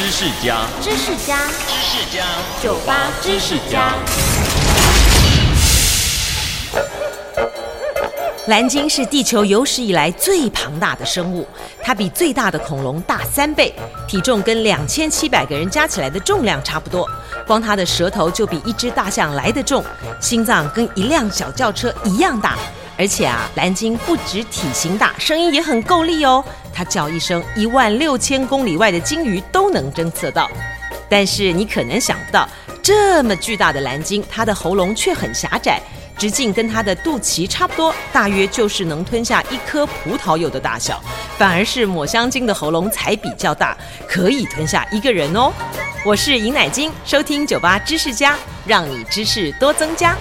知识家，知识家，知识家，酒吧知识家。蓝鲸是地球有史以来最庞大的生物，它比最大的恐龙大三倍，体重跟两千七百个人加起来的重量差不多。光它的舌头就比一只大象来得重，心脏跟一辆小轿车一样大。而且啊，蓝鲸不止体型大，声音也很够力哦。它叫一声，一万六千公里外的鲸鱼都能侦测到。但是你可能想不到，这么巨大的蓝鲸，它的喉咙却很狭窄，直径跟它的肚脐差不多，大约就是能吞下一颗葡萄柚的大小。反而是抹香鲸的喉咙才比较大，可以吞下一个人哦。我是尹乃菁，收听酒吧知识家，让你知识多增加。